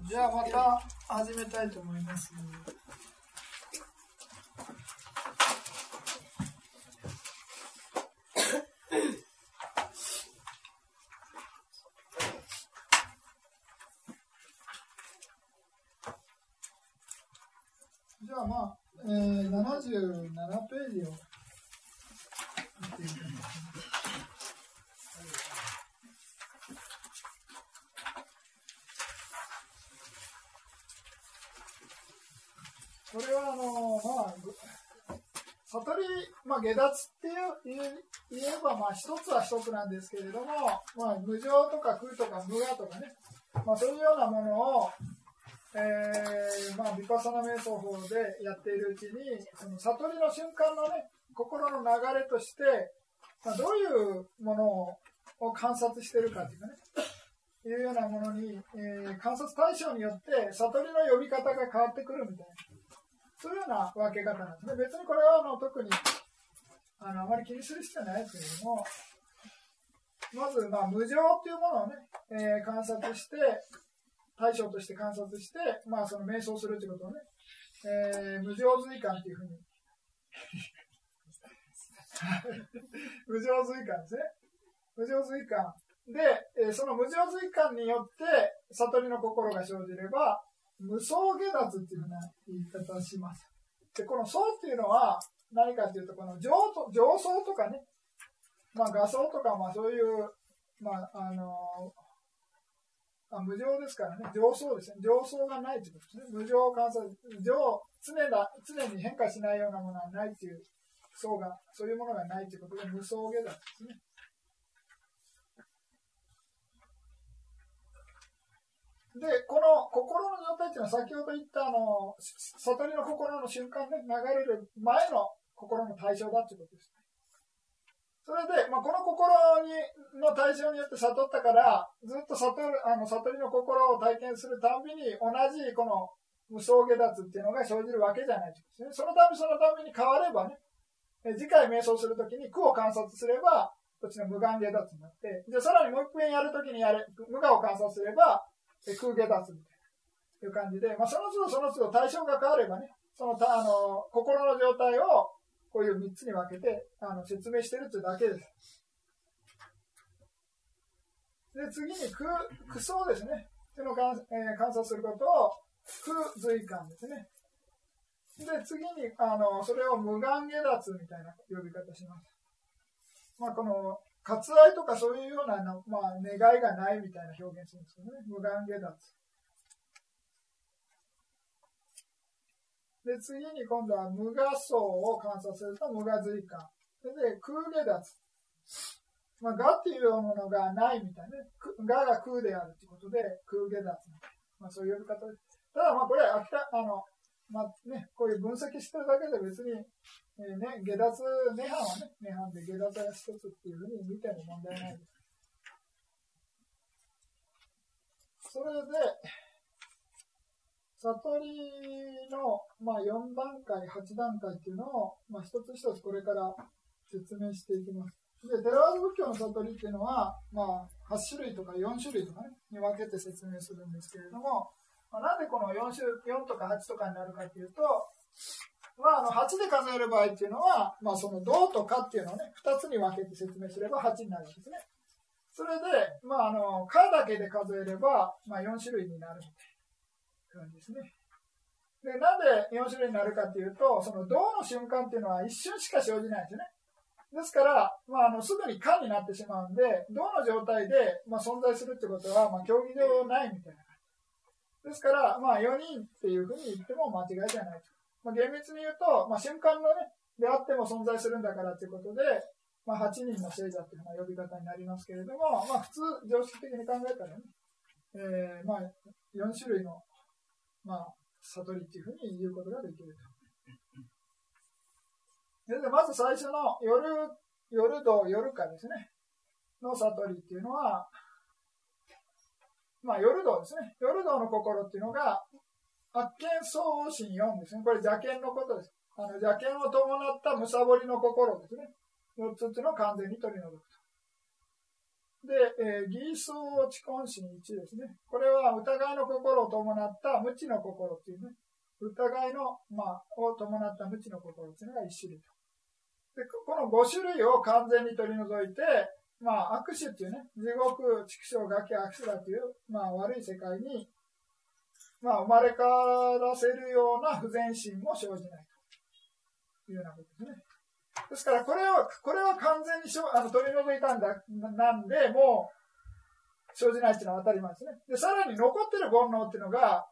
じゃあまた始めたいと思います。じゃあまあ、えー、77ページを見ていきます。これはあのまあ悟り、まあ、下脱って言えば、まあ、一つは一つなんですけれども、まあ、無常とか空とか無我とかね、まあ、そういうようなものを、えー、まあ、ヴィパサナ瞑想法でやっているうちに、その悟りの瞬間のね、心の流れとして、まあ、どういうものを観察してるかっていうかね、いうようなものに、えー、観察対象によって悟りの呼び方が変わってくるみたいな。そういうような分け方なんですね。別にこれはあの特にあのあまり気にする必要はないですけれども、まず、まあ、無常というものをね、えー、観察して、対象として観察して、まあ、その瞑想するということをね、えー、無常随感というふうに 無常随感ですね。無常随感。で、えその無常随感によって悟りの心が生じれば、無双下脱っていうふうな言い方をします。で、この層っていうのは何かっていうと、この上と上層とかね、まあ画像とか、まあそういう、まああのあ無常ですからね、上層ですね。上層がないということですね。無常観察、上、常だ、常に変化しないようなものはないという層が、そういうものがないということで、無双下脱ですね。で、この心の状態っていうのは先ほど言ったあの、悟りの心の瞬間で流れる前の心の対象だっていうことです。それで、まあ、この心にの対象によって悟ったから、ずっと悟るあの悟りの心を体験するたびに、同じこの無双下脱っていうのが生じるわけじゃないですね。そのためそのために変わればね、次回瞑想するときに苦を観察すれば、こっちの無眼下脱になって、で、さらにもう一遍やるときにやれ、無我を観察すれば、空下脱みたいな、いう感じで、まあ、その都度その都度対象が変わればね、そのたあの心の状態をこういう3つに分けてあの説明してるというだけです。で、次に空、空想ですね。っていうのを観,、えー、観察することを空随感ですね。で、次に、あの、それを無眼下脱みたいな呼び方します。まあ、この、割愛とかそういうようなの、まあ、願いがないみたいな表現するんですけどね。無眼下脱。で、次に今度は無我相を観察すると無我随感。で、空下脱。まあ、我っていうものがないみたいなね。我が空であるということで、空下脱。まあ、そういう呼び方です。ただ、まあ、これ、秋田、あの、まあね、こういう分析してるだけで別にえーね、下脱、涅槃はね、涅槃で下脱が一つっていうふうに見ても問題ないです。それで、悟りの、まあ、4段階、8段階っていうのを、まあ、一つ一つこれから説明していきます。で、テラワー仏教の悟りっていうのは、まあ、8種類とか4種類とかね、に分けて説明するんですけれども、なんでこの 4, 種4とか8とかになるかっていうと、まあ、あの8で数える場合っていうのは、まあ、その「どう」と「か」っていうのをね2つに分けて説明すれば8になるんですね。それで、まあ、あの「か」だけで数えれば、まあ、4種類になるみたいな感じですね。でなんで4種類になるかっていうと、その「どう」の瞬間っていうのは一瞬しか生じないんですね。ですから、まあ、あのすぐに「か」になってしまうんで、どの状態で、まあ、存在するってことは、まあ、競技場ないみたいな。ですから、まあ、4人っていうふうに言っても間違いじゃないと。まあ、厳密に言うと、まあ、瞬間のね、であっても存在するんだからということで、まあ、8人の聖者というような呼び方になりますけれども、まあ、普通、常識的に考えたらね、えー、まあ、4種類の、まあ、悟りっていうふうに言うことができると。でまず最初の夜、夜道、夜かですね、の悟りっていうのは、まあ、夜道ですね。夜道の心っていうのが、発見相応心4ですね。これ邪見のことです。あの邪見を伴ったむさぼりの心ですね。4つっていうのを完全に取り除くと。で、えー、偽装知根心1ですね。これは疑いの心を伴った無知の心っていうね、疑いの、まあ、を伴った無知の心っていうのが1種類と。で、この5種類を完全に取り除いて、まあ、悪種っていうね、地獄、畜生、崖、悪種だという、まあ、悪い世界に、まあ、生まれ変わらせるような不全心も生じないというようなことですね。ですから、これを、これは完全にしょあの取り除いたんだ、なんで、もう、生じないっていうのは当たり前ですね。で、さらに残ってる煩悩っていうのが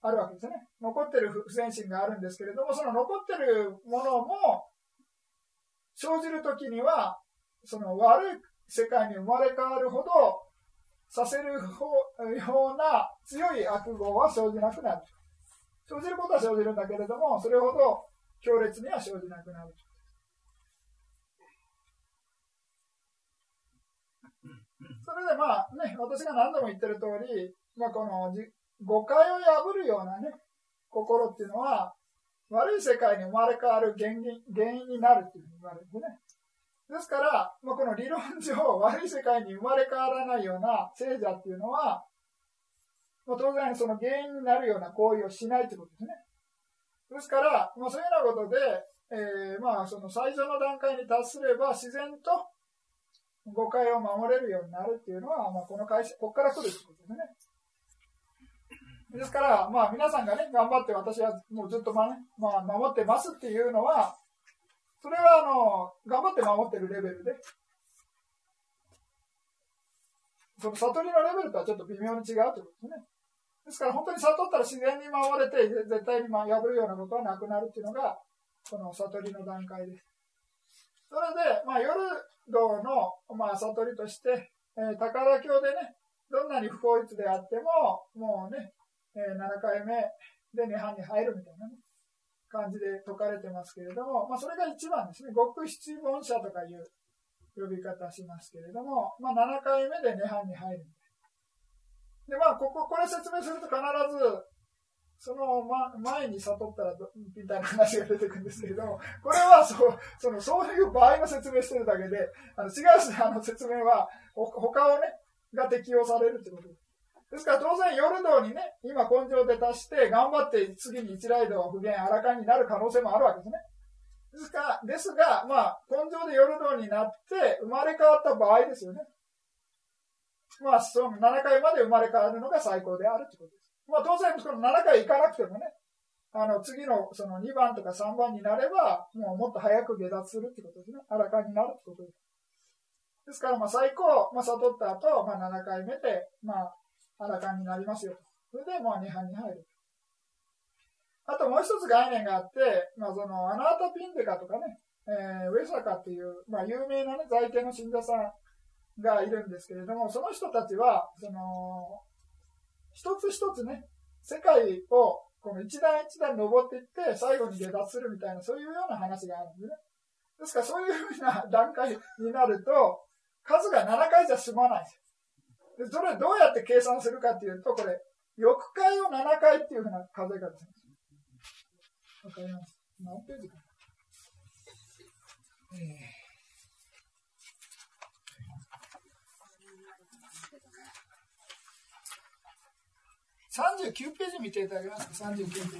あるわけですね。残ってる不全心があるんですけれども、その残ってるものも、生じるときには、その悪い世界に生まれ変わるほど、させるような強い悪号は生じなくなる。生じることは生じるんだけれども、それほど強烈には生じなくなる。それでまあね、私が何度も言ってる通り、まあ、この誤解を破るようなね、心っていうのは、悪い世界に生まれ変わる原因原因になるっていうふうに言われるんですね。ですから、まあ、この理論上、悪い世界に生まれ変わらないような聖者っていうのは、まあ、当然その原因になるような行為をしないということですね。ですから、まあ、そういうようなことで、えー、まあその最初の段階に達すれば自然と誤解を守れるようになるっていうのは、まあ、この会社、ここから来るってことですね。ですから、まあ皆さんがね、頑張って私はもうずっとま、ね、まあ、守ってますっていうのは、それはあの、頑張って守ってるレベルで、その悟りのレベルとはちょっと微妙に違うということですね。ですから本当に悟ったら自然に守れて、絶対に破るようなことはなくなるっていうのが、この悟りの段階です。それで、まあ、夜道の、まあ、悟りとして、えー、高田教でね、どんなに不法律であっても、もうね、えー、7回目で涅槃に入るみたいなね、感じで説かれてますけれども、まあ、それが一番ですね。極七本社とかいう呼び方しますけれども、まあ、7回目で涅槃に入る。で、まあ、ここ、これ説明すると必ず、その、ま、前に悟ったらみたいな話が出てくるんですけれども、これはそう、その、そういう場合の説明してるだけで、あの違うし、あの説明は、他をね、が適用されるってことです。ですから当然、夜道にね、今根性で足して、頑張って次に一来道不言、荒かになる可能性もあるわけですね。ですから、ですが、まあ、根性で夜道になって生まれ変わった場合ですよね。まあ、その7回まで生まれ変わるのが最高であるということです。まあ当然、その7回行かなくてもね、あの、次のその2番とか3番になれば、もうもっと早く下脱するってことですね。あらかになるってことです。ですから、まあ最高、まあ悟った後、まあ7回目で、まあ、あらかになりますよと。それで、まあ2班に入る。あともう一つ概念があって、まあその、アナータピンデカとかね、えー、ウェサカっていう、まあ有名なね、在家の信者さんがいるんですけれども、その人たちは、その、一つ一つね、世界をこの一段一段登っていって、最後に下脱するみたいな、そういうような話があるんですね。ですから、そういうふうな段階になると、数が7回じゃ済まないんですよ。で、それどうやって計算するかっていうと、これ、翌回を7回っていうふうな数え方です。わかります何ページかな、えー39ページ見ていただけますか、39ページ。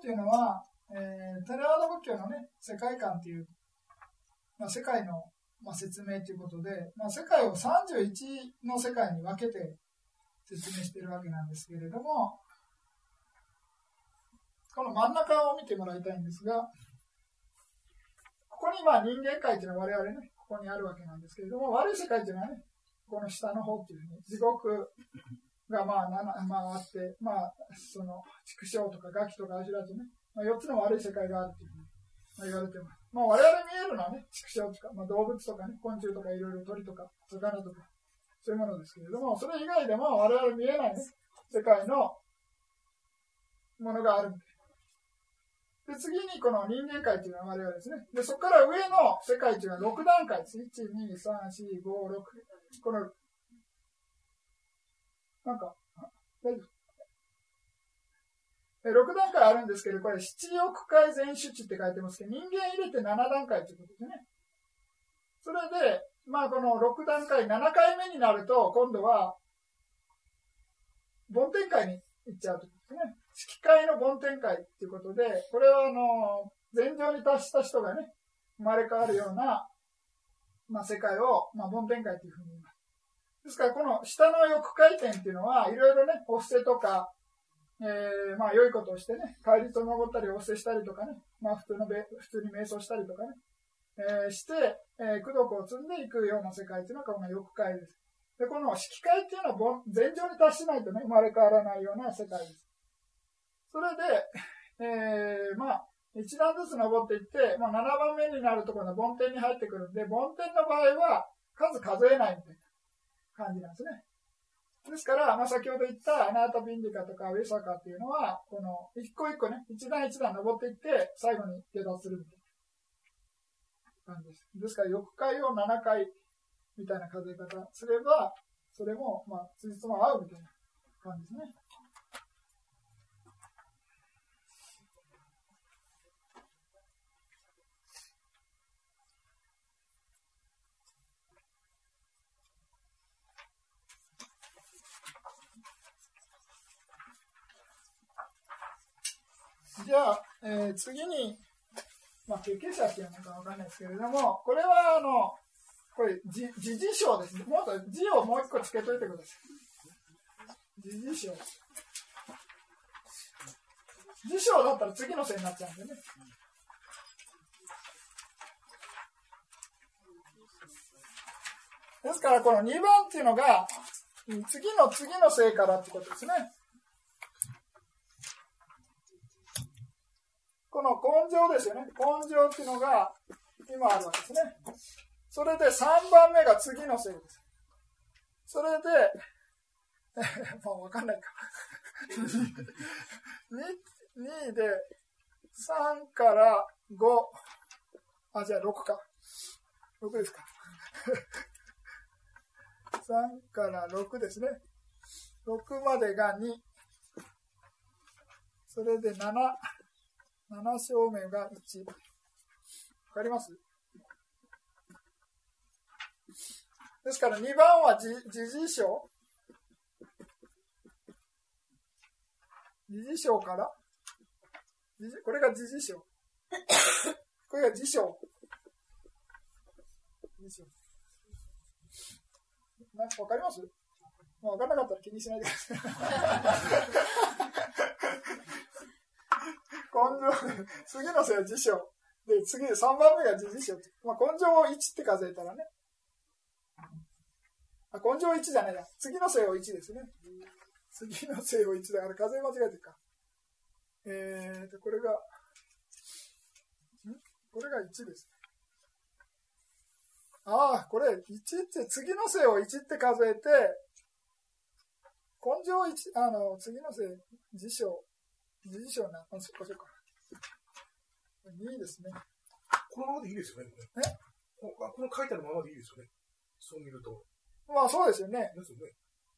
っていうのは、えー、テラード仏教のね、世界観っていう、まあ、世界の、まあ、説明ということで、まあ、世界を31の世界に分けて説明してるわけなんですけれども、この真ん中を見てもらいたいんですが、ここにまあ人間界というのは我々ね、ここにあるわけなんですけれども、悪い世界というのはね、この下の方っていうね、地獄がまあ、まあ、って、まあ、その、畜生とかガキとかアシュラとね、まあ、4つの悪い世界があるというふうに、まあ、言われてます。まあ、我々見えるのはね、畜生とか、まあ、動物とかね、昆虫とかいろいろ鳥とか、魚とか、そういうものですけれども、それ以外でも我々見えない、ね、世界のものがあるんで。で、次にこの人間界というのは我々ですね。で、そこから上の世界というのは6段階です。1、2、3、4、5、6。この、なんか、大丈夫6段階あるんですけど、これ七億回全種値って書いてますけど、人間入れて7段階ということですね。それで、まあこの6段階、7回目になると、今度は、梵天界に行っちゃうということですね。色界の梵天界ということで、これはあの、前場に達した人がね、生まれ変わるような、まあ世界を、まあ梵天界というふうに。ですから、この下の欲回転っていうのは、いろいろね、お布施とか、えー、まあ、良いことをしてね、戒律を守ったり、お布施したりとかね、まあ、普通のべ普通に瞑想したりとかね、えー、して、えー、功徳を積んでいくような世界っていうのがこの欲界です。で、この色界っていうのは前上に達しないとね、生まれ変わらないような世界です。それで、えー、まあ、一段ずつ登っていって、まあ、7番目になるところの梵天に入ってくるんで、梵天の場合は数数えないみたいな感じなんですね。ですから、まあ、先ほど言ったアナータ・ビンディカとかウェサカっていうのは、この一個一個ね、一段一段登っていって、最後に下脱するみたいな感じです。ですから、欲回を7回みたいな数え方すれば、それも、まあ、つじつま合うみたいな感じですね。じゃあ、えー、次に、まあ、経験者っていうのかわかんないですけれども、これは、あの、これ、時事象です。もっと字をもう一個つけといてください。時事象。辞書だったら次のせいになっちゃうんでね。ですから、この2番っていうのが、次の次のせいからってことですね。この根性ですよね。根性っていうのが今あるわけですね。それで3番目が次のせいです。それで、え もうわかんないか。2, 2で3から5。あ、じゃあ6か。6ですか。3から6ですね。6までが2。それで7。7正面が1。わかります？ですから2番は時事象。時事象からこれが時事象。これが辞書。わかります？わからなかったら気にしないでください。根性、次のせは辞書。で、次、3番目が辞書。まあ、根性を1って数えたらね。あ、根性1じゃないや。次のせを1ですね。次のせを1だから数え間違えてるか。えーと、これが、ん？これが1です。ああ、これ、1って次のせを1って数えて、根性1、あの、次のせ、辞書、辞書な、あ、そっかそっか。いいですね。このままでいいですよね。え？この書いてあるままでいいですよね。そう見ると。まあそうですよね。ですよね。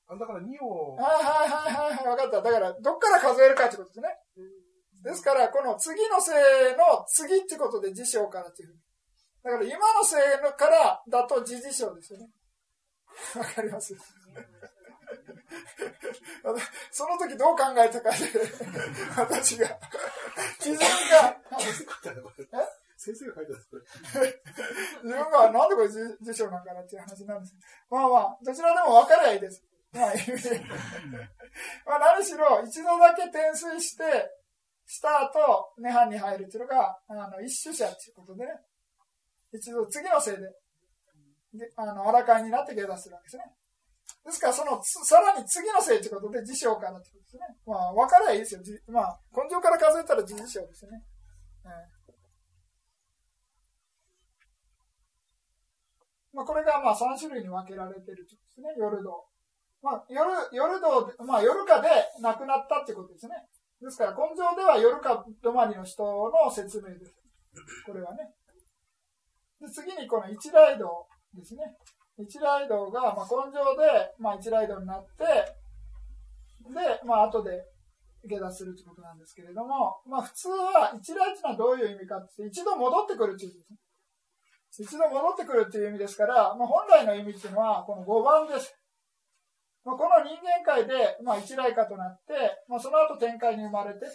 あだから2を。はいはいはいはい、わかった。だから、どっから数えるかってことですね。ですから、この次のせの次ってことで辞書からっていうだから今のせのからだと辞辞書ですよね。わかります？その時どう考えたかで、私が、基準が、先生が書いたんです、これ。自分がなんでこれ辞書なんかなっていう話なんです。まあまあ、どちらでも分かりゃいいです。まあ、まあ何しろ、一度だけ転水して、した後、涅槃に入るっていうのが、あの、一種者っていうことでね、一度次のせいで、であの、荒いになって下脱するわけですね。ですから、その、さらに次のせいということで、辞書からってことですね。まあ、分かればいですよ。まあ、根性から数えたら辞書ですね。まあ、これがまあ3種類に分けられてるということですね、夜道。まあ、夜、夜道、まあ、夜かで亡くなったってことですね。ですから、根性では夜か止まりの人の説明です。これはね。で次にこの一来道ですね。一来道が、まあ、根性で、まあ、一来道になって、で、まあ、後で下脱するということなんですけれども、まあ、普通は一来というのはどういう意味かって、一度戻ってくるというです。一度戻ってくるという意味ですから、まあ、本来の意味っていうのは、この5番です。まあ、この人間界で、まあ、一来化となって、まあ、その後天界に生まれて、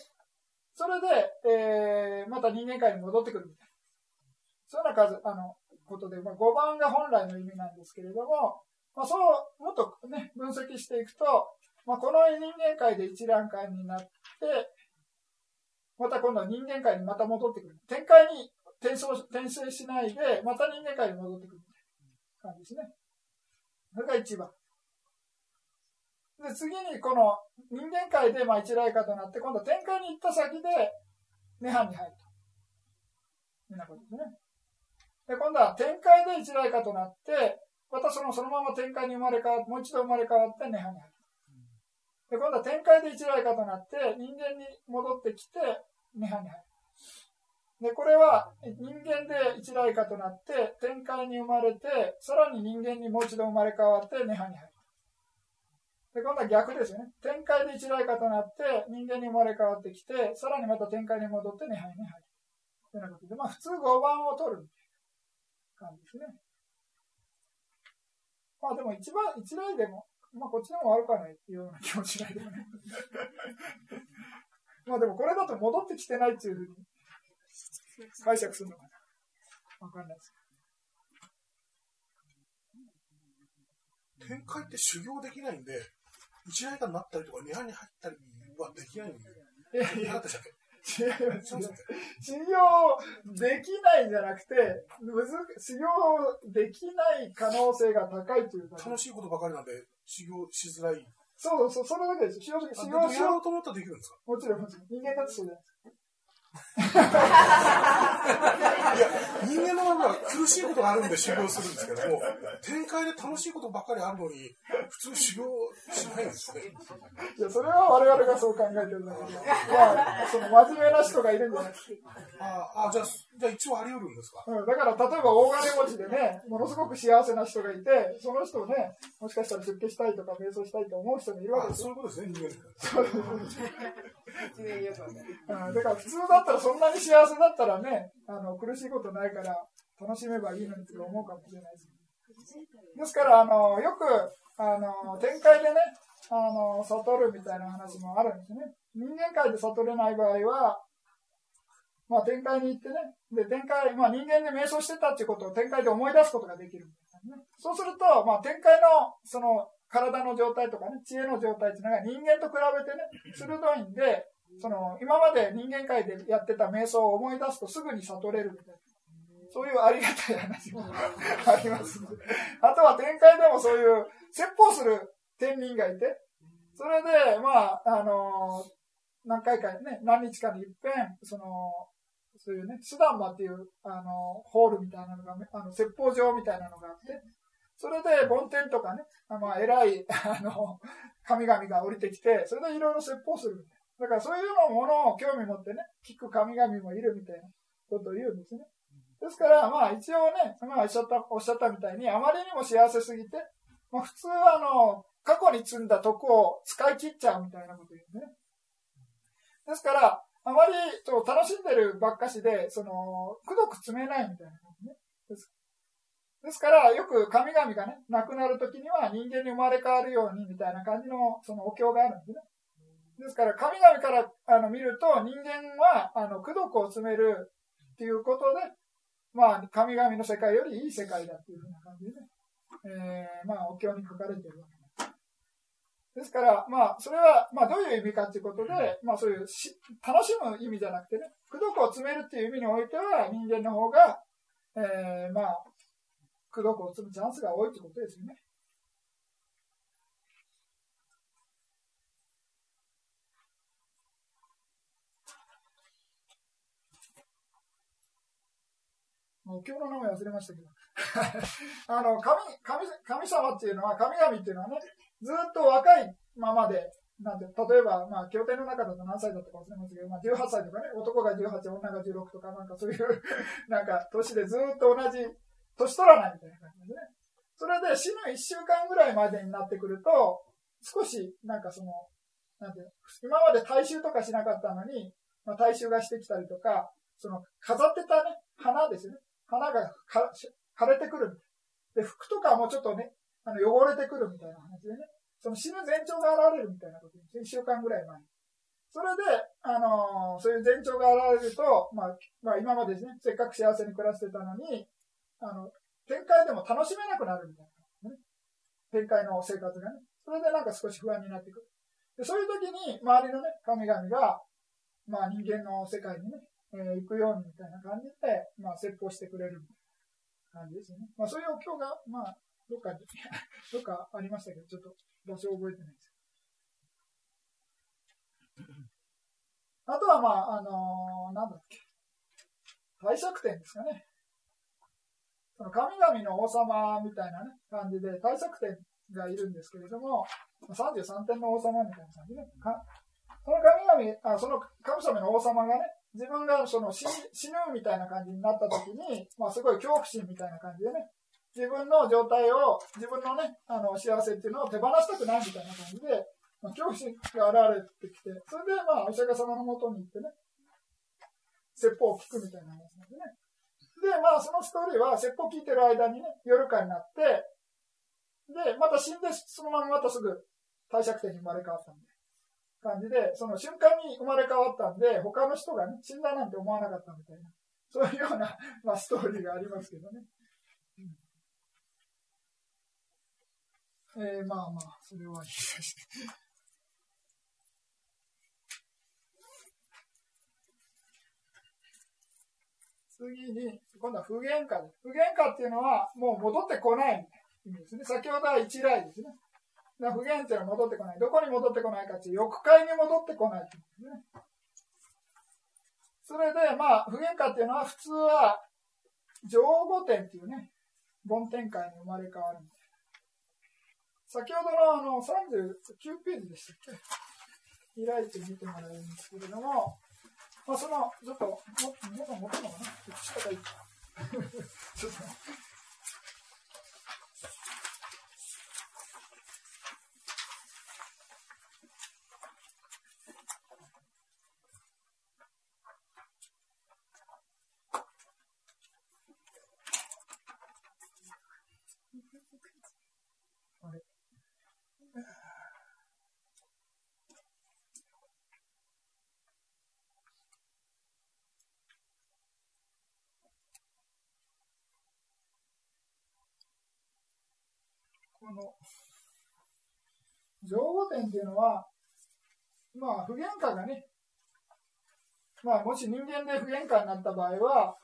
それで、えー、また人間界に戻ってくるみたいな。そういうような数、あの、ことで、まあ、5番が本来の意味なんですけれども、まあ、そう、もっとね、分析していくと、まあ、この人間界で一覧界になって、また今度は人間界にまた戻ってくる。天界に転送、転生しないで、また人間界に戻ってくる感じですね。それが一番。で、次にこの人間界でまあ一来化となって、今度は天界に行った先で、涅槃に入ると。いうようなことですね。で、今度は天界で一来化となって、またそのそのまま天界に生まれ変わって、もう一度生まれ変わって涅槃に入る。で、今度は天界で一来化となって、人間に戻ってきて、涅槃に入る。で、これは人間で一来化となって、天界に生まれて、さらに人間にもう一度生まれ変わって、涅槃に入る。で、今度は逆ですよね。天界で一来化となって、人間に生まれ変わってきて、さらにまた天界に戻って涅槃に入る。というようなことで、まあ普通5番を取る感じですね。まあでも一番、一来でも、まあこっちでも悪くはないっていうような気持ちないでもね。まあでもこれだと戻ってきてないっていうふうに解釈するのかな。わかんないです。展開って修行できないんで、一来がになったりとか、二班に入ったりはできないんで。いやいや、修行できないんじゃなくて、むず修行できない可能性が高いという楽しいことばかりなんで、修行しづらい。そうそう、それだけです。修行修行しようと思ったらできるんですか？もちろん、もちろん。人間だってそうじゃないですか。いや、人間のまま苦しいことがあるんで修行するんですけども、展開で楽しいことばっかりあるのに、普通修行しないんですね。いや、それは我々がそう考えてるんだけど、まあ、その真面目な人がいるんじゃなくて。ああ、じゃあ、じゃあ一応あり得るんですか、うん、だから、例えば大金持ちでね、ものすごく幸せな人がいて、その人をね、もしかしたら出家したいとか瞑想したいと思う人もいるわけですそういうことですね、人間うん、だから普通だったらそんなに幸せだったらね、あの苦しいことないから楽しめばいいのにと思うかもしれないです。ですから、あのよくあの展開でね、あの悟るみたいな話もあるんですね。人間界で悟れない場合は、まあ、展開に行ってね、で展開、まあ、人間で瞑想してたっていうことを展開で思い出すことができる、そうすると、まあ、展開のその体の状態とかね、知恵の状態っていうのが人間と比べてね、鋭いんで、その、今まで人間界でやってた瞑想を思い出すとすぐに悟れるみたいな。そういうありがたい話もありますあとは展開でもそういう説法する天人がいて、それで、まあ、あの何回かね、何日かに一遍、その、そういうね、スダンマっていう、あの、ホールみたいなのが、あの、説法場みたいなのがあって、それで、梵天とかね、まあ、偉い、あの、神々が降りてきて、それでいろいろ説法する。だからそういうのものを興味持ってね、聞く神々もいるみたいなことを言うんですね。ですから、まあ一応ね、まあおっしゃった、おっしゃったみたいに、あまりにも幸せすぎて、まあ普通はあの、過去に積んだ徳を使い切っちゃうみたいなこと言うね。ですから、あまりと楽しんでるばっかしで、その、くどく積めないみたいなね。ですですから、よく神々がね、亡くなるときには人間に生まれ変わるようにみたいな感じのそのお経があるんですね。ですから、神々からあの見ると、人間は、あの、功徳を詰めるっていうことで、まあ、神々の世界よりいい世界だっていうふうな感じでね、えー、まあ、お経に書かれているわけです。ですから、まあ、それは、まあ、どういう意味かということで、まあ、そういうし、楽しむ意味じゃなくてね、功徳を詰めるっていう意味においては、人間の方が、えー、まあ、功徳を積むチャンスが多いってことですよね。もう今日の名前忘れましたけど。あの神神神様っていうのは、神々っていうのはね、ずっと若いままで、なんて例えば、まあ、経典の中だと何歳だったか忘れますけど、まあ、18歳とかね、男が18、女が16とか、なんかそういうなんか、年でずっと同じ、年取らないみたいな感じですね。それで死ぬ1週間ぐらいまでになってくると、少し、なんかその、なんていう今まで大衆とかしなかったのに、まあ、大衆がしてきたりとか、その、飾ってたね、花ですよね。花が枯れてくる。で、服とかもちょっとね、あの、汚れてくるみたいな話でね。その死ぬ前兆が現れるみたいなことです。一週間ぐらい前に。それで、あのー、そういう前兆が現れると、まあ、まあ、今までですね、せっかく幸せに暮らしてたのに、あの、展開でも楽しめなくなるみたいな、ね。展開の生活がね。それでなんか少し不安になってくる。でそういう時に、周りのね、神々が、まあ人間の世界にね、えー、行くようにみたいな感じで、まあ説法してくれる感じですよね。まあそういうお経が、まあ、どっかに、どっかありましたけど、ちょっと場所を覚えてないです。あとはまあ、あのー、なんだっけ。帝釈天ですかね。その神々の王様みたいなね、感じで、帝釈天がいるんですけれども、33点の王様みたいな感じで、ねその神々、あその神様の王様がね、自分がその死死ぬみたいな感じになった時に、まあすごい恐怖心みたいな感じでね、自分の状態を、自分のね、あの幸せっていうのを手放したくないみたいな感じで、まあ、恐怖心が現れてきて、それでまあお釈迦様のもとに行ってね、説法を聞くみたいな話なんでね。で、まあそのストーリーは説法聞いてる間にね、夜間になって、で、また死んで、そのまままたすぐ帝釈天に生まれ変わったんで、感じで、その瞬間に生まれ変わったんで、他の人がね、死んだなんて思わなかったみたいな、そういうような、まあ、ストーリーがありますけどね。うん、えー、まあまあ、それはいいです。次に、今度は不言化で。不言化っていうのは、もう戻ってこない意味ですね。先ほどは一来ですね。不言っていうのは戻ってこない。どこに戻ってこないかっていう、欲界に戻ってこないってことですね。それで、まあ、不言化っていうのは、普通は、上五点っていうね、梵天界に生まれ変わる先ほどのあの39ページでしたっけ？開いてみてもらえるんですけれども、まあ、その、ちょっと、も、皆さん持ってるのかな？ちょっと下がいいか。呵呵吃草の、上五点っていうのは、まあ、不言化がね、まあ、もし人間で不言化になった場合は、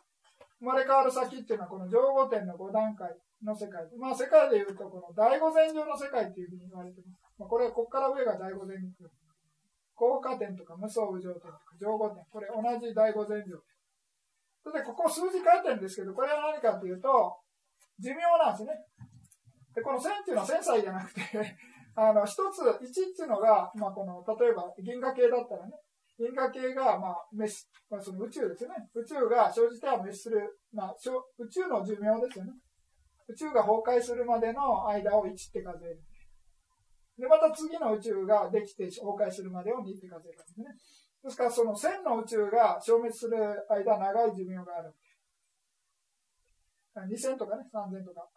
生まれ変わる先っていうのは、この上五点の5段階の世界。まあ、世界でいうと、この第五禅上の世界っていうふうに言われてます。まあ、これ、ここから上が第五禅上。効果点とか無双無常点とか上五点。これ同じ第五禅上。それで、ここ数字書いてるんですけど、これは何かというと、寿命なんですね。で、この線っていうのは線歳じゃなくて あの、一つ、一っていうのが、まあ、この、例えば、銀河系だったらね、銀河系が、まあ、滅、まあ、その宇宙ですよね。宇宙が生じては滅する、まあ、宇宙の寿命ですよね。宇宙が崩壊するまでの間を1って数える。で、また次の宇宙ができて崩壊するまでを2って数えるんですね。ですから、その1000の宇宙が消滅する間、長い寿命がある。2000とかね、3000とか。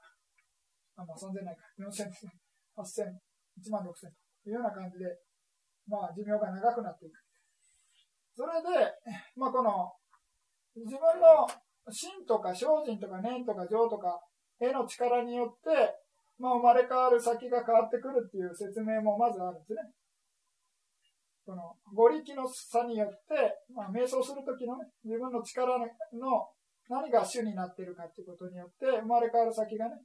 あ、まあ3000ないか、4000ですね。8000、1万6000というような感じで、まあ寿命が長くなっていく。それで、まあこの、自分の心とか精進とか念とか情とか絵の力によって、まあ生まれ変わる先が変わってくるっていう説明もまずあるんですね。この、ご力の差によって、まあ瞑想するときのね、自分の力の何が主になってるかっていうことによって、生まれ変わる先がね、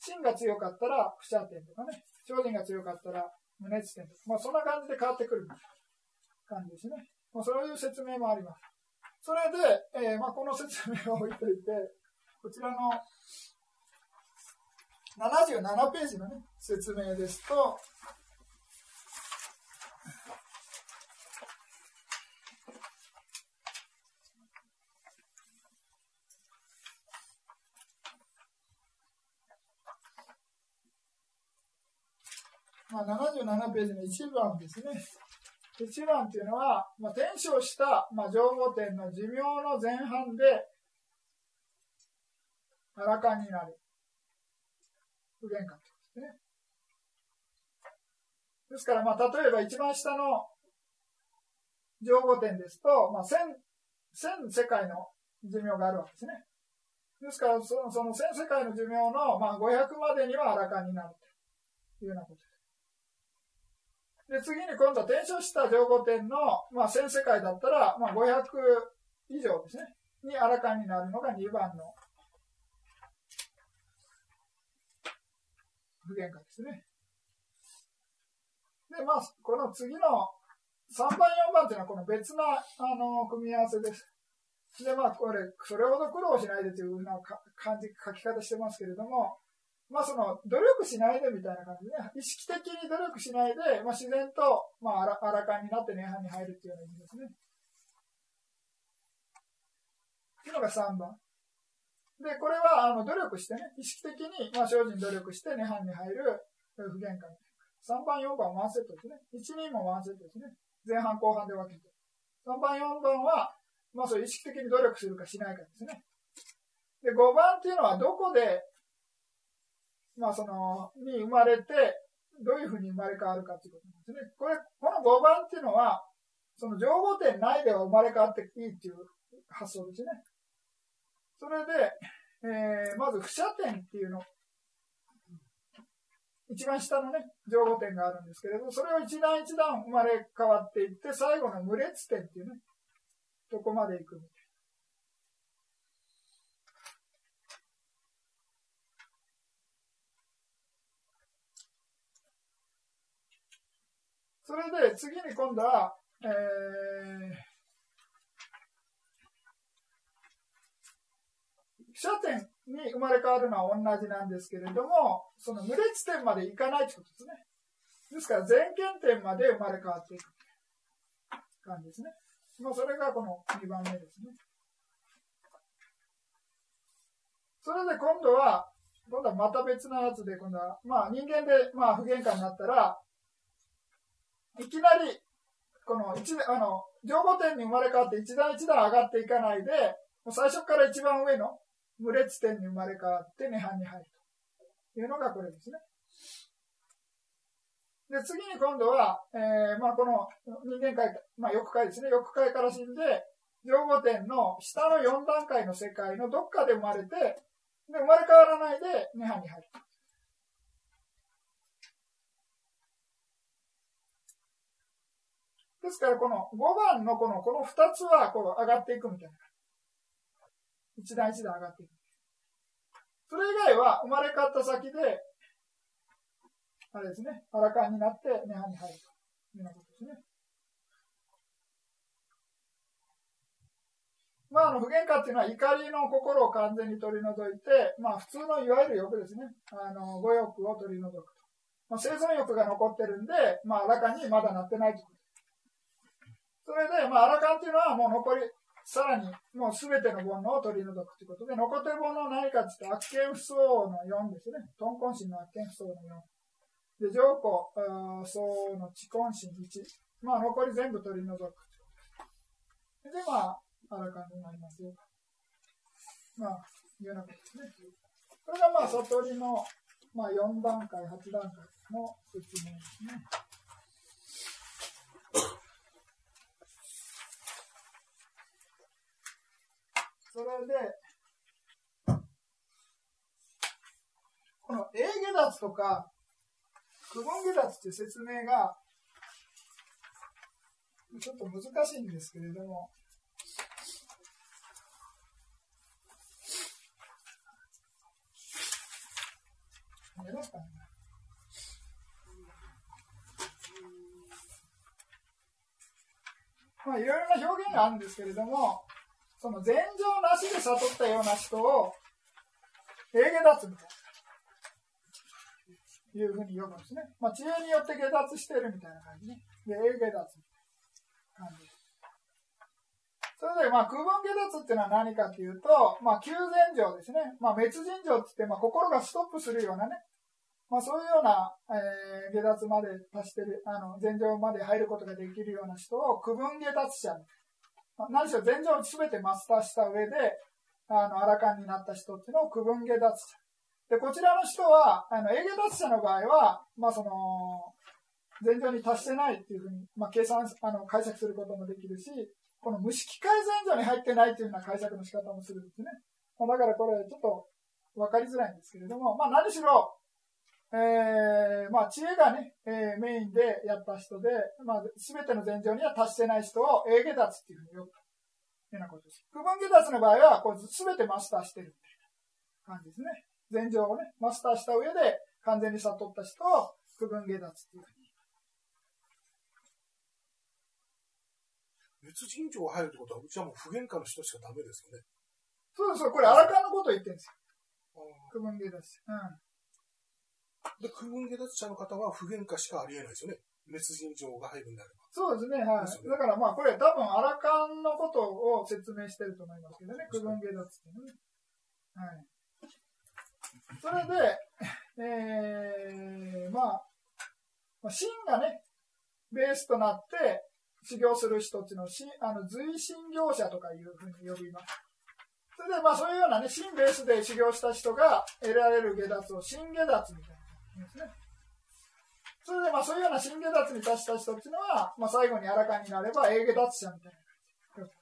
芯が強かったら、不捨点とかね、精進が強かったら、無熱点とか、まあ、そんな感じで変わってくる感じですね。まあ、そういう説明もあります。それで、えー、まあ、この説明を置いといて、こちらの、77ページの、ね、説明ですと、まあ、77ページの1番ですね。1番っていうのは、まあ、転生した、まあ、上五点の寿命の前半で、あらかになる。不限界ですね。ですから、まあ、例えば一番下の上五点ですと、まあ、千、千世界の寿命があるわけですね。ですから、そのその千世界の寿命の、まあ、500までにはあらかになるというようなことです。で、次に今度は転生した上五点の、まあ、千世界だったら、まあ、500以上ですね、にあらかになるのが2番の不限界ですね。で、まあ、この次の3番、4番というのはこの別な、あの、組み合わせです。で、まあ、これ、それほど苦労しないでというような感じ、書き方してますけれども、まあその努力しないでみたいな感じで、ね、意識的に努力しないで、まあ、自然と、まあ、あらあらかになって涅槃に入るっていうような意味ですね。っていうのが3番。で、これはあの努力してね、意識的に、まあ、精進努力して涅槃に入る不限界。3番、4番ワンセットですね。1、2もワンセットですね。前半後半で分けて。3番、4番は、まあそう意識的に努力するかしないかですね。で、5番っていうのはどこでまあ、その、に生まれて、どういうふうに生まれ変わるかということですね。これ、この5番っていうのは、その情報点内では生まれ変わっていいっていう発想ですね。それで、えー、まず、不射点っていうの、一番下のね、情報点があるんですけれど、それを一段一段生まれ変わっていって、最後の無列点っていうね、とこまで行くみたいそれで次に今度は、えー、射点に生まれ変わるのは同じなんですけれども、その無列点までいかないということですね。ですから、全検点まで生まれ変わっていく感じですね。まあ、それがこの2番目ですね。それで今度は、今度はまた別なやつで、今度は、まあ人間で、まあ不限界になったら、いきなり、この一あの上五点に生まれ変わって一段一段上がっていかないで、もう最初から一番上の無列点に生まれ変わって涅槃に入るというのがこれですね。で、次に今度は、えー、まあこの人間界、まあ欲界ですね。欲界から死んで、上五点の下の4段階の世界のどっかで生まれて、で、生まれ変わらないで涅槃に入るですから、この5番のこの、この2つは、こう上がっていくみたいな。一段一段上がっていく。それ以外は、生まれ変わった先で、あれですね、アラカンになって、涅槃に入るというようなことですね。まあ、あの、不喧嘩っていうのは怒りの心を完全に取り除いて、まあ、普通のいわゆる欲ですね。あの、五欲を取り除くと。まあ、生存欲が残ってるんで、まあ、あらかにまだなってないということそれで、まあ、アラカンっていうのはもう残り、さらにもうすべての煩悩を取り除くということで、残ってる煩悩は何かって言って、悪見不相の4ですね。トンコン心の悪見不相の4。で、上皇、相の知根心1。まあ、残り全部取り除くで、まあ、アラカンになりますよ。まあ、いうようなことですね。これがまあ、悟りの、まあ、4段階、8段階の説明ですね。それで、この A 下脱とか、区分下脱っていう説明が、ちょっと難しいんですけれども、やろうかな。まあ、いろいろな表現があるんですけれども、その禅情なしで悟ったような人を、平下脱みたいないうふうに呼ぶんですね。まあ、知恵によって下脱してるみたいな感じね。で、英下脱みたいな感じです。それで、まあ、空分下脱っていうのは何かというと、まあ、求善情ですね。まあ、滅人情って言って、まあ、心がストップするようなね、まあ、そういうような、えー、下脱まで達してる、あの、前情まで入ることができるような人を、区分下脱者。まあ、何しろ前情を全てマスターした上で、あの、アラカンになった人っていうのを区分下脱者。で、こちらの人は、あの、営業脱者の場合は、まあ、その、前情に達してないっていうふうに、まあ、計算、あの、解釈することもできるし、この無式改善所に入ってないというような解釈の仕方もするんですね。まあ、だからこれ、ちょっと分かりづらいんですけれども、まあ、何しろ、えー、まあ、知恵がね、えー、メインでやった人で、まあ、すべての前情には達してない人を、英下脱っていうふうに呼ぶというようなことです。区分下脱の場合は、こう、すべてマスターしてるみたいな感じですね。前情をね、マスターした上で、完全に悟った人を、区分下脱っていうふうに別人情が入るってことは、うちはもう不喧嘩の人しかダメですよね。そうです、これ、荒川のことを言ってるんですよ。区分下脱。うん。で、区分下脱者の方は不喧嘩しかありえないですよね。別人情が入るんであれば。そうですね、はい。ね、だからまあ、これ多分、荒川のことを説明してると思いますけどね、区分下脱っていうのね。はい。それで、えー、まあ、真がね、ベースとなって、修行する人っていうのをしあの随心業者とかいうふうに呼びます。それでまあそういうようなね、真ベースで修行した人が得られる下脱を真下脱みたいなんですね。それでまあそういうような真下脱に達した人っていうのは、まあ最後にあらかになれば英下脱者みたいな感じ。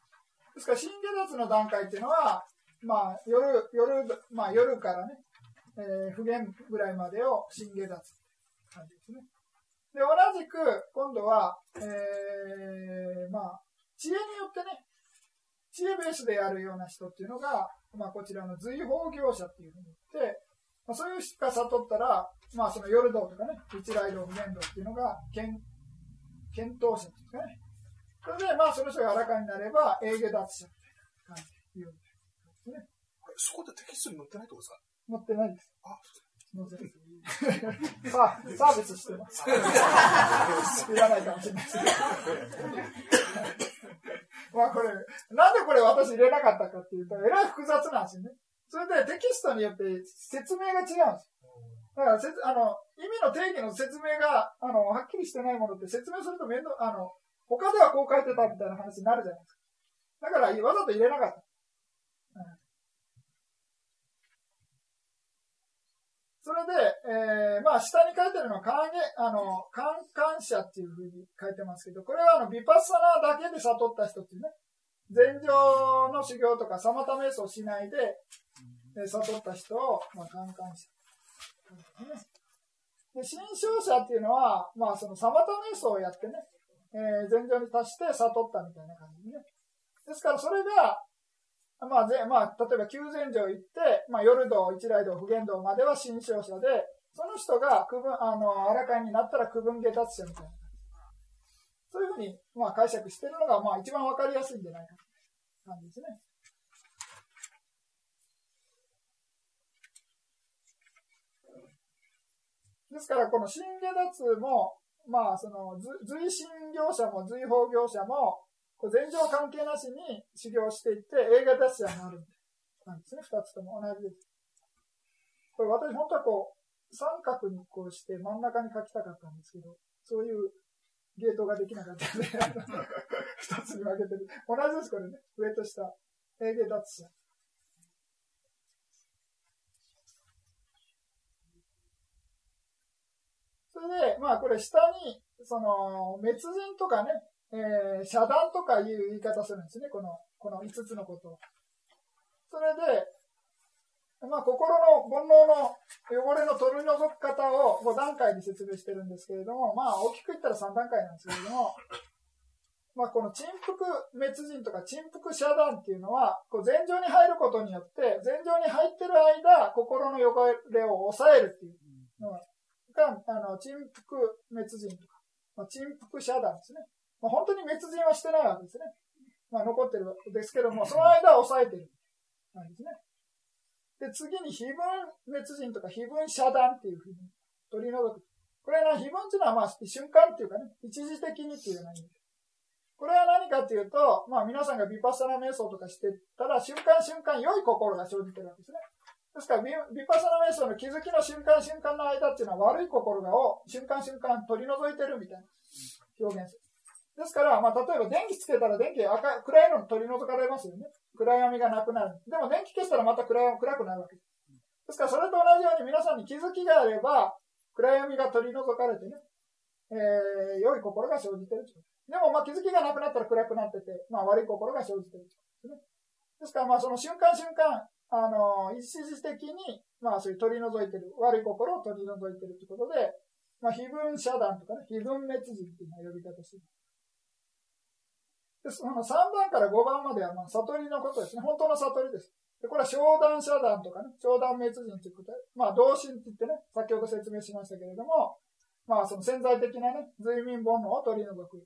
ですから真下脱の段階っていうのは、まあ夜、夜、まあ夜からね、えー、不言ぐらいまでを真下脱って感じですね。で、同じく、今度は、えー、まあ、知恵によってね、知恵ベースでやるような人っていうのが、まあ、こちらの随法業者っていうふうに言って、まあ、そういう人が悟ったら、まあ、その夜道とかね、一来道、無限道っていうのが、検、検討者ですかね。それで、まあ、その人が荒かになれば、営業脱者みたいな感じで言うんですね。そこでテキストに載ってないってことですか？載ってないです。あ、サービスしてます。いらないかもしれないです。まあこれ、なんでこれ私入れなかったかっていうと、えらい複雑なんですよね。それでテキストによって説明が違うんですよ。だからせつあの、意味の定義の説明が、あの、はっきりしてないものって説明すると面倒、あの、他ではこう書いてたみたいな話になるじゃないですか。だから、わざと入れなかった。それで、えー、まあ、下に書いてるのは、カーゲ、あの、カンカン者っていうふうに書いてますけど、これはあの、ビパッサナーだけで悟った人っていうね、前上の修行とか、サマタ瞑想しないで、悟った人を、まあ、カンカン者。で、新勝者っていうのは、まあ、そのサマタ瞑想をやってね、えー、前上に達して悟ったみたいな感じでね。ですから、それが、まあ、ぜまあ、例えば九禅城行って、まあ、夜道、一来道、普賢道までは新勝者で、その人が区分、あの、荒かになったら区分下達者みたいな。そういうふうに、まあ、解釈してるのが、まあ、一番わかりやすいんじゃないかという感じですね。ですから、この新下脱も、まあ、その、随心業者も随法業者も、これ前情関係なしに修行していって、映画脱者になるなんですね。二つとも同じです。これ私本当はこう、三角にこうして真ん中に書きたかったんですけど、そういうゲートができなかったので、二つに分けてる。同じです、これね。上と下。映画脱者。それで、まあこれ下に、その、滅人とかね、えー、遮断とかいう言い方するんですね、この、この5つのことを。それで、まあ、心の煩悩の汚れの取り除く方を5段階に説明してるんですけれども、まあ、大きく言ったら3段階なんですけれども、まあ、この沈腹滅人とか沈腹遮断っていうのは、こう前場に入ることによって、前場に入ってる間、心の汚れを抑えるっていうのが、あの沈腹滅人とか、まあ、沈腹遮断ですね。まあ、本当に滅人はしてないわけですね。まあ、残ってるわけですけども、その間は抑えてるですね。で、次に非分滅人とか非分遮断っていうふうに取り除く。これは非分っていうのは、まあ、瞬間っていうかね、一時的にっていうような意味です。これは何かっていうと、まあ皆さんがビパッサナ瞑想とかしてたら、瞬間瞬間良い心が生じてるわけですね。ですからビ、パッサナ瞑想の気づきの瞬間瞬間の間っていうのは悪い心がを瞬間瞬間取り除いてるみたいな表現です。ですから、まあ例えば電気つけたら電気赤暗いの取り除かれますよね。暗闇がなくなる。でも電気消したらまた暗暗くなるわけです。ですからそれと同じように皆さんに気づきがあれば、暗闇が取り除かれてね、えー、良い心が生じてるでも、まあ気づきがなくなったら暗くなってて、まあ悪い心が生じてるですね。ですから、まあその瞬間瞬間、あの、一時的に、まあそういう取り除いてる、悪い心を取り除いてるということで、まあ非分遮断とかね、非分滅人っていうのは呼び方してます。で、その3番から5番までは、まあ悟りのことですね。本当の悟りです。で、これは商談遮断とかね、商談滅人ということで、まあ同心って言ってね、先ほど説明しましたけれども、まあその潜在的なね、随眠煩悩を取り除く。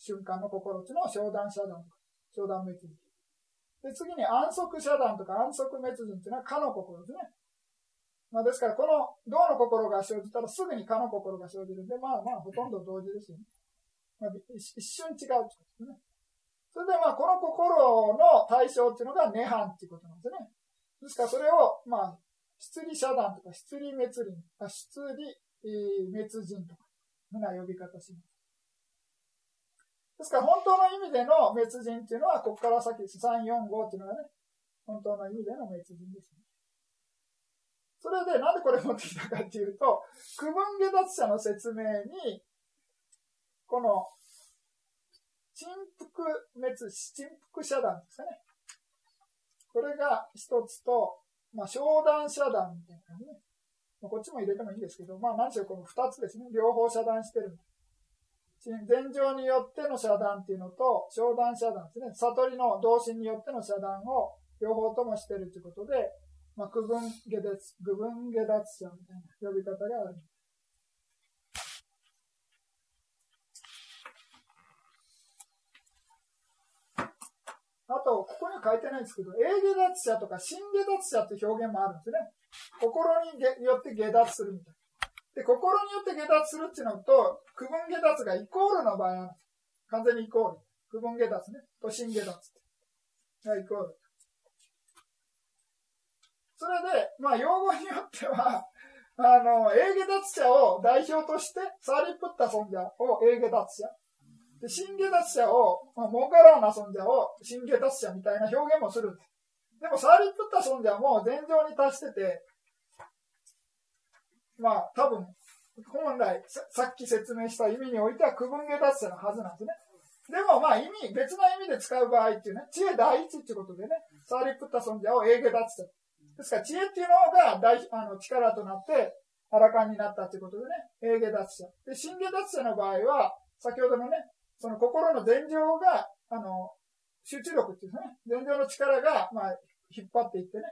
瞬間の心地の商談遮断とか、商談滅人。で、次に安息遮断とか安息滅人っていうのはかの心ですね。まあですから、この銅の心が生じたらすぐにかの心が生じるんで、まあまあほとんど同時ですよね。まあ、一瞬違うってことですね。それでまあこの心の対象っていうのが涅槃っていうことなんですね。ですからそれを、まあ、出離遮断とか、出離滅輪、あ出離、滅人とか、ふな呼び方します。ですから本当の意味での滅人っていうのは、ここから先です。3、4、5っていうのがね、本当の意味での滅人ですね。それで、なんでこれ持ってきたかっていうと、区分下脱者の説明に、この、沈伏滅、沈伏遮断ですね。これが一つと、まあ、商談遮断みたいなね。まあ、こっちも入れてもいいんですけど、まあ、何しろこの二つですね。両方遮断してる。禅情によっての遮断っていうのと、商談遮断ですね。悟りの同心によっての遮断を両方ともしてるということで、まあ、区分下脱、区分下脱者みたいな呼び方がある。あと、ここには書いてないんですけど、英下脱者とか新下脱者って表現もあるんですね。心によって下脱するみたいな。で、心によって下脱するっていうのと、区分下脱がイコールの場合は、完全にイコール。区分下脱ね。と新下脱がイコール。それで、まあ、用語によっては、あの、英下脱者を代表として、サーリプッタ尊者を英下脱者。で、新下脱者を、まあ、モーカラーナ尊者を新下脱者みたいな表現もする。でも、サーリプッタ尊者も前場に達してて、まあ、多分、本来さ、っき説明した意味においては区分下脱者のはずなんですね。でもまあ意味、別な意味で使う場合っていうね、知恵第一っていうことでね、サーリプッタ尊者を英下脱者。ですから知恵っていうのが大あの力となって、アラカンになったということでね、英下脱者。で、新下脱者の場合は、先ほどのね、その心の前情が、あの、集中力っていうね、前情の力が、まあ、引っ張っていってね、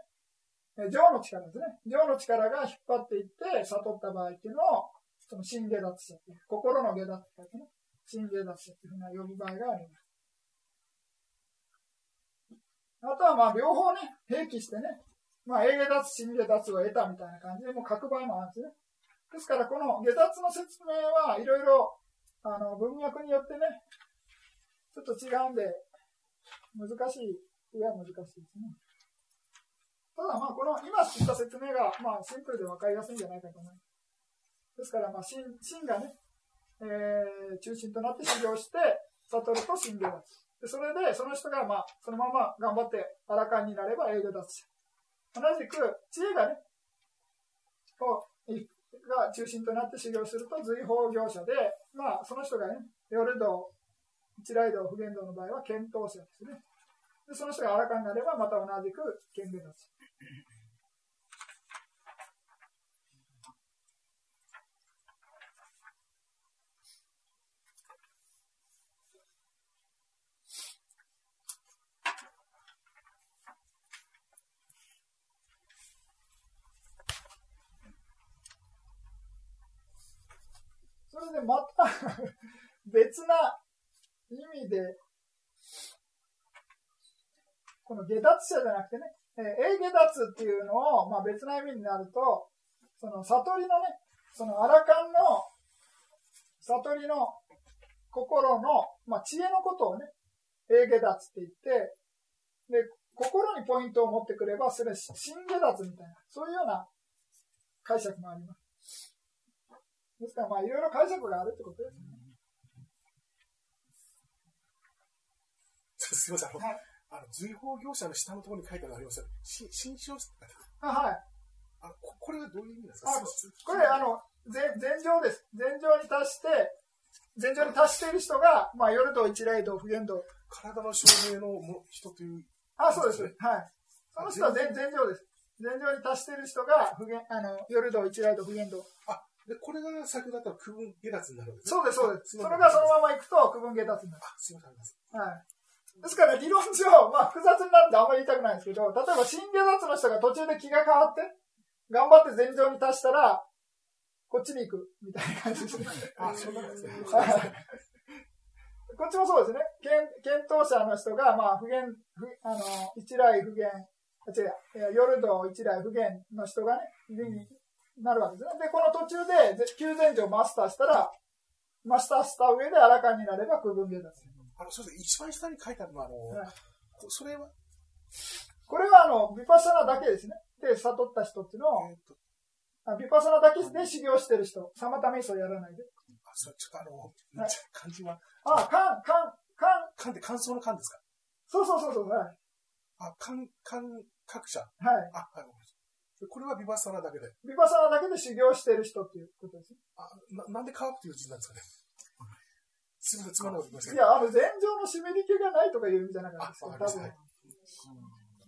情の力ですね。情の力が引っ張っていって悟った場合っていうのを、その心下脱者っていう、心の下脱者ってね、心下脱者っていうふうな呼ぶ場合があります。あとはまあ両方ね、併記してね、まあ、英下脱、心下脱を得たみたいな感じで、もう書く場合もあるんですね。ですから、この下脱の説明はいろいろ、あの、文脈によってね、ちょっと違うんで、難しい、いや難しいですね。ただまあ、この今言った説明が、まあ、シンプルで分かりやすいんじゃないかと思います。ですから、まあ、心がね、えー、中心となって修行して、悟ると心下脱。で、それで、その人が、まあ、そのまま頑張って、あらかんになれば、英語脱者。同じく、知恵がね、こう、が中心となって修行すると、随法業者で、まあ、その人がね、夜道、一来道、普賢道の場合は、検討者ですね。で、その人があらかになれば、また同じく、権下脱。それでまた 別な意味で、この下脱者じゃなくてね、えー、英下脱っていうのを、まあ、別な意味になると、その悟りのね、そのアラカンの悟りの心の、まあ、知恵のことをね、英下脱って言って、で、心にポイントを持ってくれば、それは新下脱みたいな、そういうような解釈もあります。ですから、まあ、いろいろ解釈があるってことですね。すみません、はい、あの随法業者の下のところに書いてありますし新章あ、はい。あここれはどういう意味ですか？これ、あの、前上です。前上に達して、前上に達している人が、まあ、夜と一霊道、普賢道。体の証明の人という。あ、そうです。はい。その人は前前上です。前上に達している人が、普賢、あの、夜道、一霊道、普賢道。あ、で、これが先ほどだったら区分下脱になるわけですそうです、そうです。それがそのまま行くと区分下脱になる。あ、すみません。はい。ですから理論上、まあ複雑になるんであんまり言いたくないんですけど、例えば新下脱の人が途中で気が変わって、頑張って前上に達したら、こっちに行く、みたいな感じですね。あ、そうなんですね。こっちもそうですね。検検討者の人が、まあ、不言、不あの、一来不言、違う、夜道一来不言の人がね、になるわけですね。で、この途中で、急前上マスターしたら、マスターした上であらかになれば区分下脱。あの、そうです。一番下に書いてあるのは、あの、はい、それは？これは、あの、ビパッサナだけですね。で、悟った人っていうのを、えーとビパサナだけで修行してる人、サマタメイソやらないで。あ、それちょっとあの、はい、漢字は？あ、漢、漢、漢。漢って感想の漢ですか？そうそうそうそう、はい。あ、漢、漢、各社？はい。あ、はい、これはビパサナだけで。ビパサナだけで修行してる人っていうことですあ、ななんで乾くっていう字なんですかね？すみません、つまんないや、あの、前上の湿り気がないとかいう意味じゃなかったですよ、多分。はい、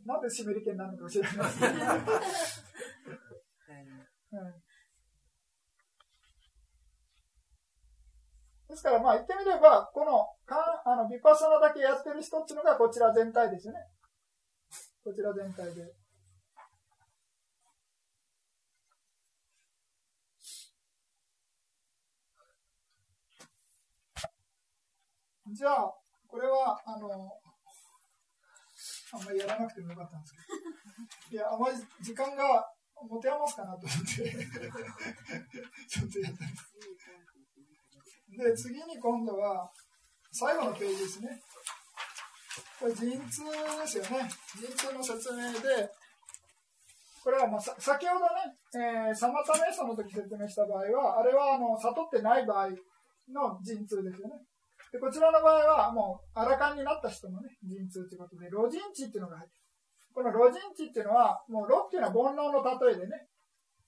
なんで湿り気になるのかもしれないですですから、まあ言ってみれば、この、かあの、ビパサナだけやってる人っていうのがこちら全体ですよね。こちら全体で。じゃあ、これは、あの、あんまりやらなくてもよかったんですけど。いや、あまり時間が持て余すかなと思ってちょっとやったんです。で、次に今度は、最後のページですね。これ、陣痛ですよね。陣痛の説明で、これはまあ先ほどね、えー、サマタメソの時説明した場合は、あれはあの悟ってない場合の陣痛ですよね。で、こちらの場合は、もう、アラカンになった人のね、陣痛ということで、ロジンチっていうのが入ってる。このロジンチっていうのは、もうロっていうのは煩悩の例えでね、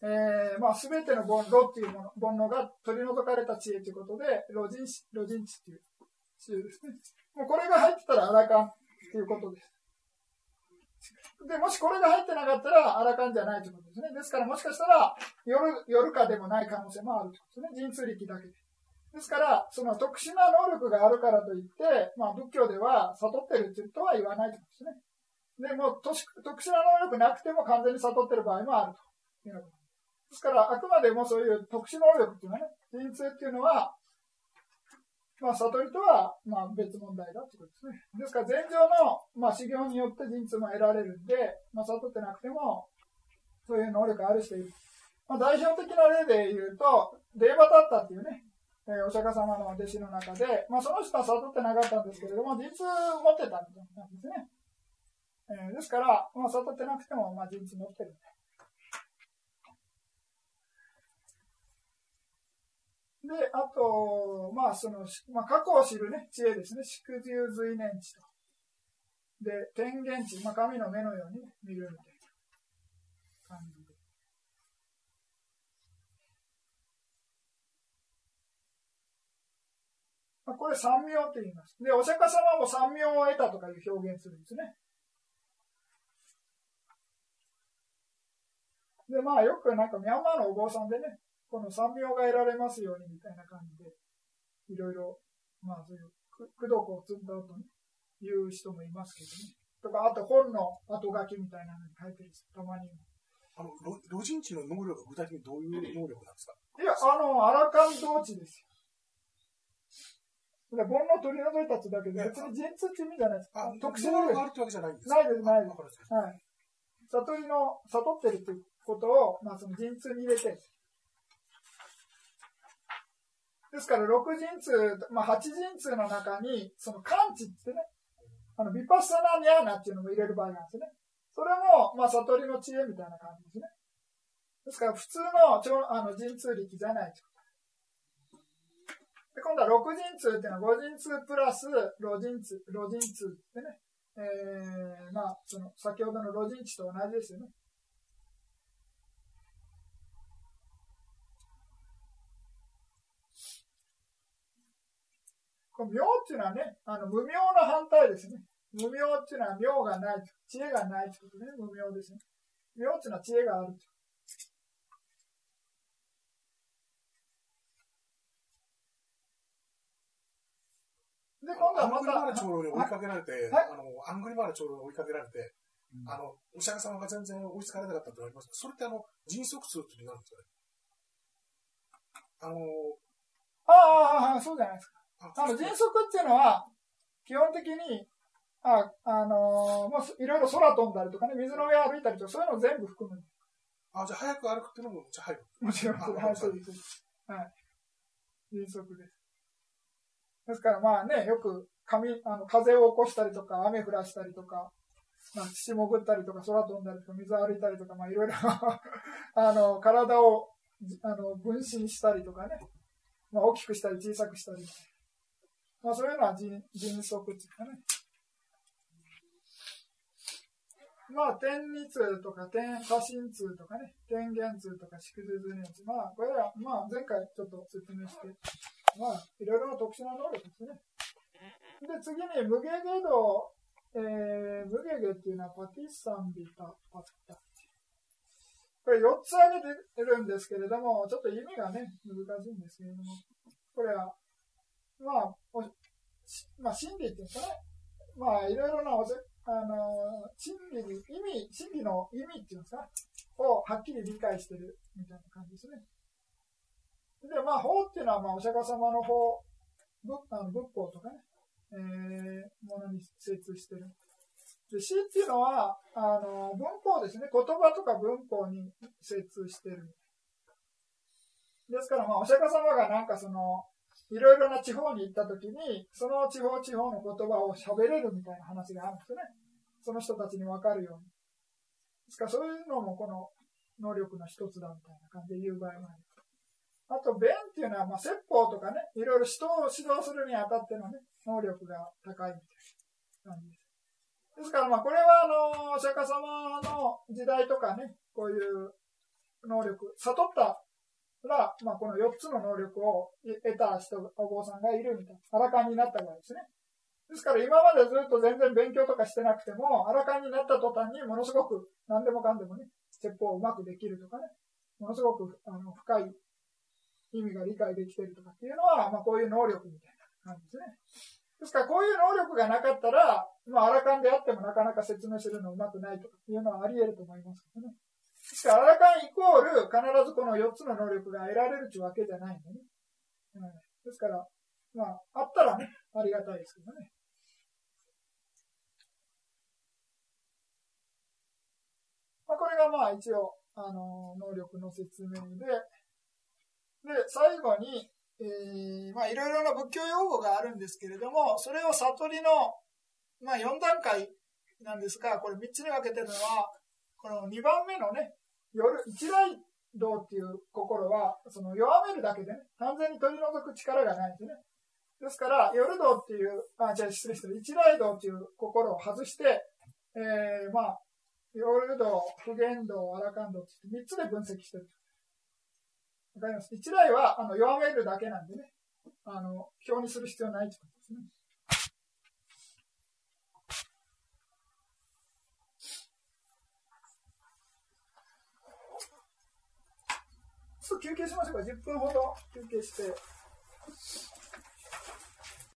えー、まあ、すべての煩悩っていうもの、煩悩が取り除かれた知恵ということで、ロジンチ、ロジンチっていう知恵ですね。もうこれが入ってたらアラカンっていうことです。で、もしこれが入ってなかったら、アラカンじゃないということですね。ですから、もしかしたら、夜、夜かでもない可能性もあるということですね。神通力だけで。ですから、その特殊な能力があるからといって、まあ、仏教では悟ってるとは言わないとですね。でも特殊な能力なくても完全に悟ってる場合もあるというですから、あくまでもそういう特殊能力っていうのはね、人通っていうのは、まあ、悟りとは、まあ、別問題だということですね。ですから、前上の、まあ、修行によって人通も得られるんで、まあ、悟ってなくても、そういう能力ある人いる。まあ、代表的な例で言うと、デーバタッタっていうね、えー、お釈迦様の弟子の中で、まあ、その人は悟ってなかったんですけれども、実持ってたみたいなんですね。えー、ですから、まあ、悟ってなくても、まあ、実持ってるで。あと、まあ、その、まあ、過去を知るね、知恵ですね。祝十随年知と。で、天元知、まあ、神の目のように見るみたいな感じで。まあ、これ三名って言います。で、お釈迦様も三名を得たとかいう表現するんですね。で、まあよくなんかミャンマーのお坊さんでね、この三名が得られますようにみたいな感じで、いろいろ、まあそういう功徳を積んだ後に言う人もいますけどね。とか、あと本の後書きみたいなのに書いてる人、たまに。あの、老人知の能力は具体的にどういう能力なんですか？いや、あの、アラカン同知ですよ。煩悩取り除いたってだけで、別に人通って意味じゃないですか。特殊能力があるってわけじゃないんですないです、ないです。はい。悟りの、悟ってるってことを、まあ、その陣痛に入れて、ですから、6陣痛、まあ、8陣痛の中に、その感知ってね、あの、ビパッサナニャーナっていうのも入れる場合なんですね。それも、まあ、悟りの知恵みたいな感じですね。ですから、普通のあの陣痛力じゃないで今度は6陣痛っていうのは5陣痛プラスロ陣痛、ロ陣痛ってね、えー、まあ、その、先ほどのロ陣地と同じですよね。この妙っていうのはね、あの無妙の反対ですね。無妙っていうのは妙がないと知恵がないということね、無妙ですね。妙っていうのは知恵があると。で、今度はまた。アングリマール長老に追いかけられて、はい、あの、アングリマール長老に追いかけられて、うん、あの、お釈迦様が全然追いつかれなかったってありますそれってあの、迅速痛ってなるんですかね？あの、ああ、そうじゃないですか。あの、迅速っていうのは、基本的に、あ、あのー、もういろいろ空飛んだりとかね、水の上歩いたりとか、そういうのを全部含む。あ、じゃあ早く歩くっていうのも、じゃあ早く。もちろん、はい、そうです。はい。迅速です。ですからまあね、よく髪あの風を起こしたりとか、雨降らしたりとか、まあ、土潜ったりとか、空飛んだりとか、水歩いたりとか、まあいろいろ あの、体をあの分身したりとかね、まあ大きくしたり小さくしたり、まあそういうのは迅速っていうかね。まあ、天理痛とか天過信痛とかね、天元痛とか縮図図熱。まあ、これは、まあ、前回ちょっと説明して、まあ、いろいろな特殊な能力ですね。で、次に、無ゲゲド、えー、無ゲゲっていうのはパティッサンビタパッタ。これ4つ挙げてるんですけれども、ちょっと意味がね、難しいんですけれども、これは、まあ、おまあ、真理っていうんですかね。まあ、いろいろなおせ、あの、真理に、意味、真理の意味っていうんですか、をはっきり理解してるみたいな感じですね。で、まあ、法っていうのは、まあ、お釈迦様の法、仏あの仏法とかね、えー、ものに精通してる。で、詩っていうのは、あの、文法ですね。言葉とか文法に精通してる。ですから、まあ、お釈迦様がなんかその、いろいろな地方に行った時に、その地方地方の言葉を喋れるみたいな話があるんですね。その人たちにわかるように。ですから、そういうのもこの能力の一つだみたいな感じで言う場合もある。あと、弁っていうのは、まあ、説法とかね、いろいろ人を指導するにあたってのね、能力が高いみたいな感じです。ですから、まあ、これは、あの、お釈迦様の時代とかね、こういう能力、悟ったら、まあ、この4つの能力を得た人、お坊さんがいるみたいな、アラカンになった場合ですね。ですから、今までずっと全然勉強とかしてなくても、アラカンになった途端にものすごく何でもかんでもね、説法をうまくできるとかね、ものすごくあの深い意味が理解できてるとかっていうのは、まあ、こういう能力みたいな感じですね。ですから、こういう能力がなかったら、まあ、アラカンであってもなかなか説明するのうまくないとかっていうのはあり得ると思いますけどね。ですから、アラカンイコール、必ずこの4つの能力が得られるというわけじゃないんでね。うん、ですから、まあ、あったらね、ありがたいですけどね。まあ、これがまあ一応、あの、能力の説明で、で、最後に、えー、まあ、いろいろな仏教用語があるんですけれども、それを悟りの、まあ、4段階なんですが、これ3つに分けてるのは、この2番目のね、夜、一大道っていう心は、その弱めるだけでね、完全に取り除く力がないんですね。ですから、夜道っていう、あ、違う、失礼してる、一大道っていう心を外して、えー、まあ、夜道、普賢道、アラカン道って3つで分析してる。わかります一台はあの弱めるだけなんでね、あの表にする必要ないということですね。休憩しましょうか。10分ほど休憩して。